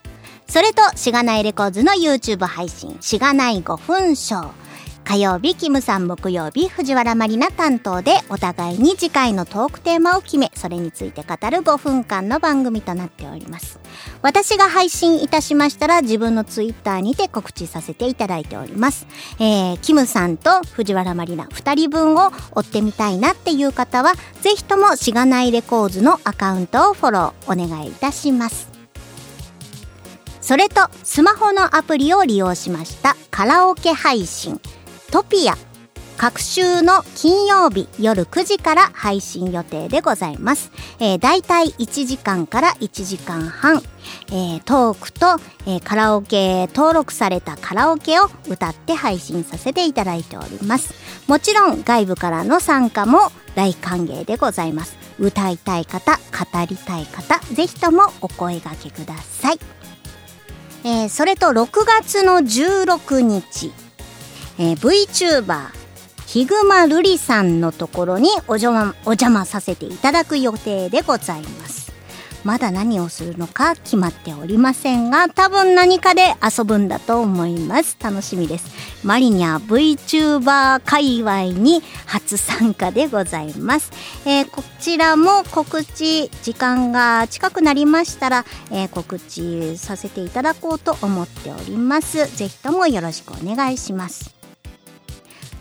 それとしがないレコーズの YouTube 配信しがない5分ショー火曜日キムさん木曜日藤原まりな担当でお互いに次回のトークテーマを決めそれについて語る5分間の番組となっております。私が配信いたしましたら自分のツイッターにて告知させていただいております。えー、キムさんと藤原まりな2人分を追ってみたいなっていう方はぜひともしがないレコーズのアカウントをフォローお願いいたします。それとスマホのアプリを利用しましたカラオケ配信。トピア各週の金曜日夜9時から配信予定でございます。えー、だいたい1時間から1時間半、えー、トークと、えー、カラオケ登録されたカラオケを歌って配信させていただいております。もちろん外部からの参加も大歓迎でございます。歌いたい方、語りたい方、ぜひともお声掛けください。えー、それと6月の16日、えー、VTuber ヒグマルリさんのところにお邪魔お邪魔させていただく予定でございます。まだ何をするのか決まっておりませんが多分何かで遊ぶんだと思います。楽しみです。マリニャ VTuber 界隈に初参加でございます、えーこちらも告知時間が近くなりましたら、えー告知させていただこうと思っております。ぜひともよろしくお願いします。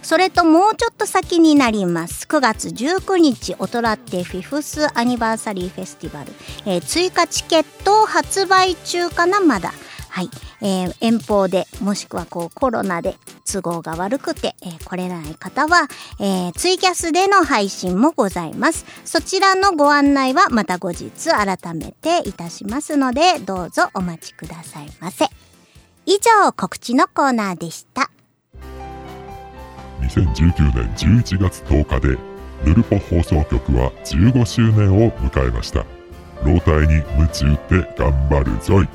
それともうちょっと先になります。9月19日、オトラッテフィフスアニバーサリーフェスティバル。えー追加チケット発売中かな、まだ。はい。えー遠方で、もしくはこうコロナで都合が悪くて、えー来れない方は、えーツイキャスでの配信もございます。そちらのご案内はまた後日改めていたしますので、どうぞお待ちくださいませ。以上、告知のコーナーでした。2019年11月10日でヌルポ放送局は15周年を迎えました。老体に夢中って頑張るぞい。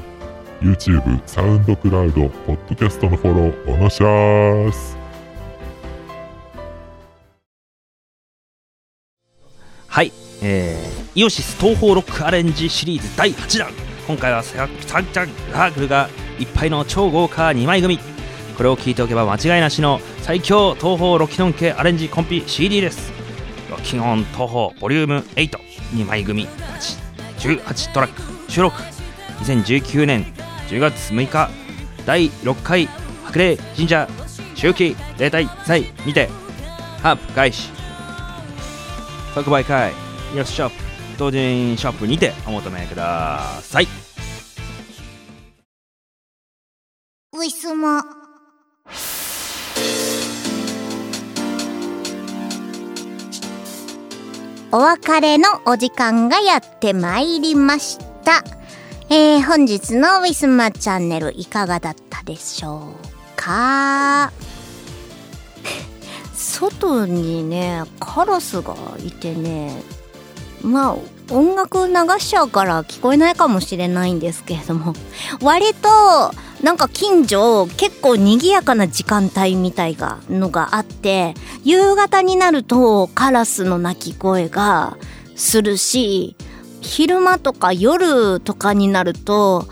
YouTube、サウンドクラウド、ポッドキャストのフォローおのしゃーす。はい、えー、イオシス東方ロックアレンジシリーズ第8弾。今回はサンチャンラークルがいっぱいの超豪華2枚組。これを聞いておけば間違いなしの最強東方ロキノン系アレンジコンピ CD です。ロキノン東方ボリューム82枚組8 18トラック収録。2019年10月6日第6回白麗神社周期例大祭にてハープ開始。即売会イオシスショップ同人ショップにてお求めください。お別れのお時間がやってまいりました。えー、本日のウィスマチャンネルいかがだったでしょうか？<laughs> 外にね、カラスがいてね、まあ、音楽流しちゃうから聞こえないかもしれないんですけれども、割と、なんか近所結構賑やかな時間帯みたいがのがあって、夕方になるとカラスの鳴き声がするし、昼間とか夜とかになると、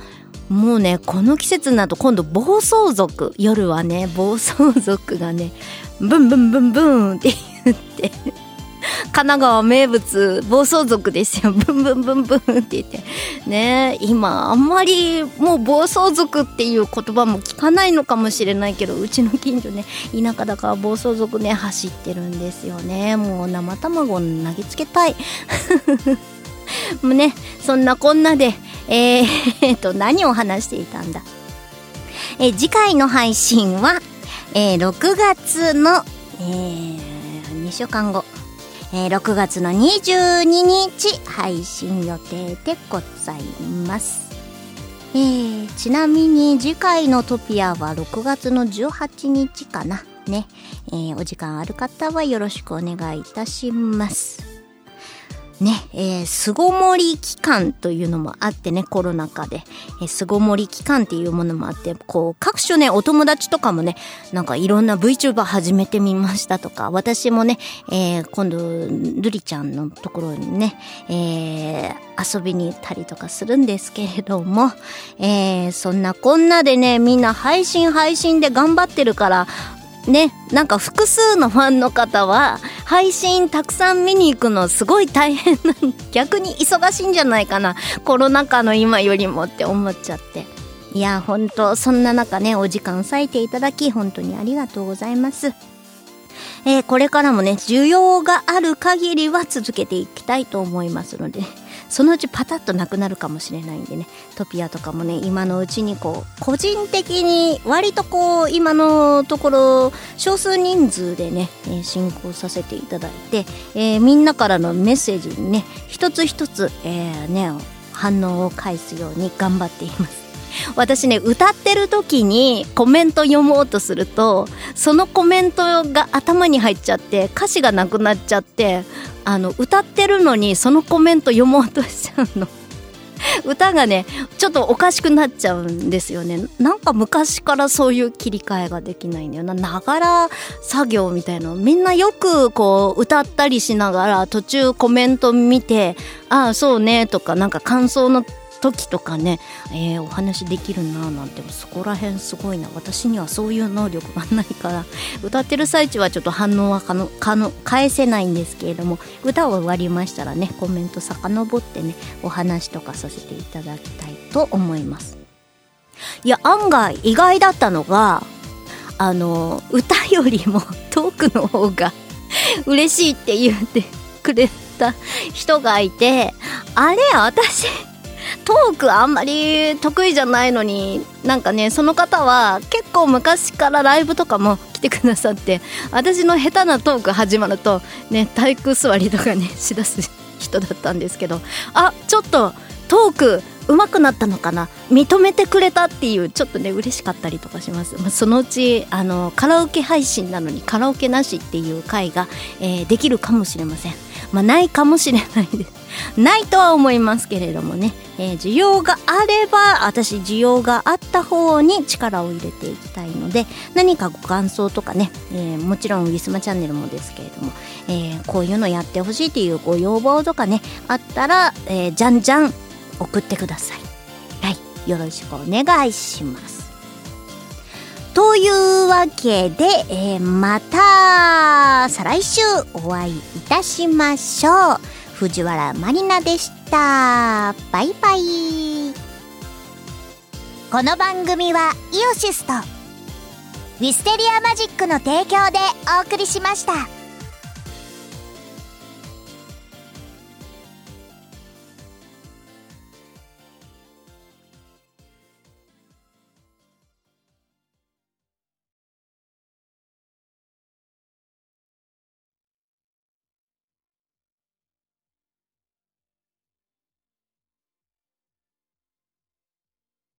もうね、この季節になると今度暴走族、夜はね、暴走族がね、ブンブンブンブンって言って、<laughs> 神奈川名物暴走族ですよ。ブンブンブンブンって言って。ね今あんまりもう暴走族っていう言葉も聞かないのかもしれないけど、うちの近所ね、田舎だから暴走族ね、走ってるんですよね。もう生卵投げつけたい。も <laughs> うね、そんなこんなで、えー、えっと、何を話していたんだ。え次回の配信は、えー6月の、えー2週間後、えー6月の22日配信予定でございます。えーちなみに次回のトピアは6月の18日かな。ね。えーお時間ある方はよろしくお願いいたします。ね、えー、巣ごもり期間というのもあってね、コロナ禍で、えー、巣ごもり期間っていうものもあって、こう、各種ね、お友達とかもね、なんかいろんな VTuber 始めてみましたとか、私もね、えー、今度、ルリちゃんのところにね、えー、遊びに行ったりとかするんですけれども、えー、そんなこんなでね、みんな配信配信で頑張ってるから、ね、なんか複数のファンの方は配信たくさん見に行くのすごい大変な <laughs> 逆に忙しいんじゃないかなコロナ禍の今よりもって思っちゃって。いや本当そんな中ねお時間割いていただき本当にありがとうございます。えー、これからもね需要がある限りは続けていきたいと思いますのでそのうちパタッとなくなるかもしれないんでね。トピアとかもね今のうちにこう個人的に割とこう今のところ少数人数でね、えー進行させていただいて、えーみんなからのメッセージにね一つ一つ、えーね反応を返すように頑張っています。私ね歌ってる時にコメント読もうとするとそのコメントが頭に入っちゃって歌詞がなくなっちゃってあの歌ってるのにそのコメント読もうとしちゃうの。<laughs> 歌がねちょっとおかしくなっちゃうんですよね。なんか昔からそういう切り替えができないんだよな。ながら作業みたいな。みんなよくこう歌ったりしながら途中コメント見て「ああそうね」とかなんか感想の時とかね、えーお話できるななんてそこら辺すごいな。私にはそういう能力がないから。歌ってる最中はちょっと反応はかのかの返せないんですけれども歌を終わりましたらねコメント遡ってねお話とかさせていただきたいと思います。いや案外意外だったのがあの歌よりもトークの方が <laughs> 嬉しいって言ってくれた人がいてあれ私トークあんまり得意じゃないのになんかねその方は結構昔からライブとかも来てくださって私の下手なトーク始まるとね体育座りとかねしだす人だったんですけどあちょっとトーク上手くなったのかな認めてくれたっていうちょっとね嬉しかったりとかします、まあ、そのうちあのカラオケ配信なのにカラオケなしっていう回が、えーできるかもしれません。まあないかもしれないです。<laughs> ないとは思いますけれどもね、えー需要があれば私需要があった方に力を入れていきたいので何かご感想とかね、えーもちろんウィスマチャンネルもですけれども、えーこういうのやってほしいっていうご要望とかねあったら、えじゃんじゃん送ってください。はい。よろしくお願いします。というわけで、えーまた再来週お会いいたしましょう。藤原まりなでした。バイバイ。この番組はイオシスとウィステリアマジックの提供でお送りしました。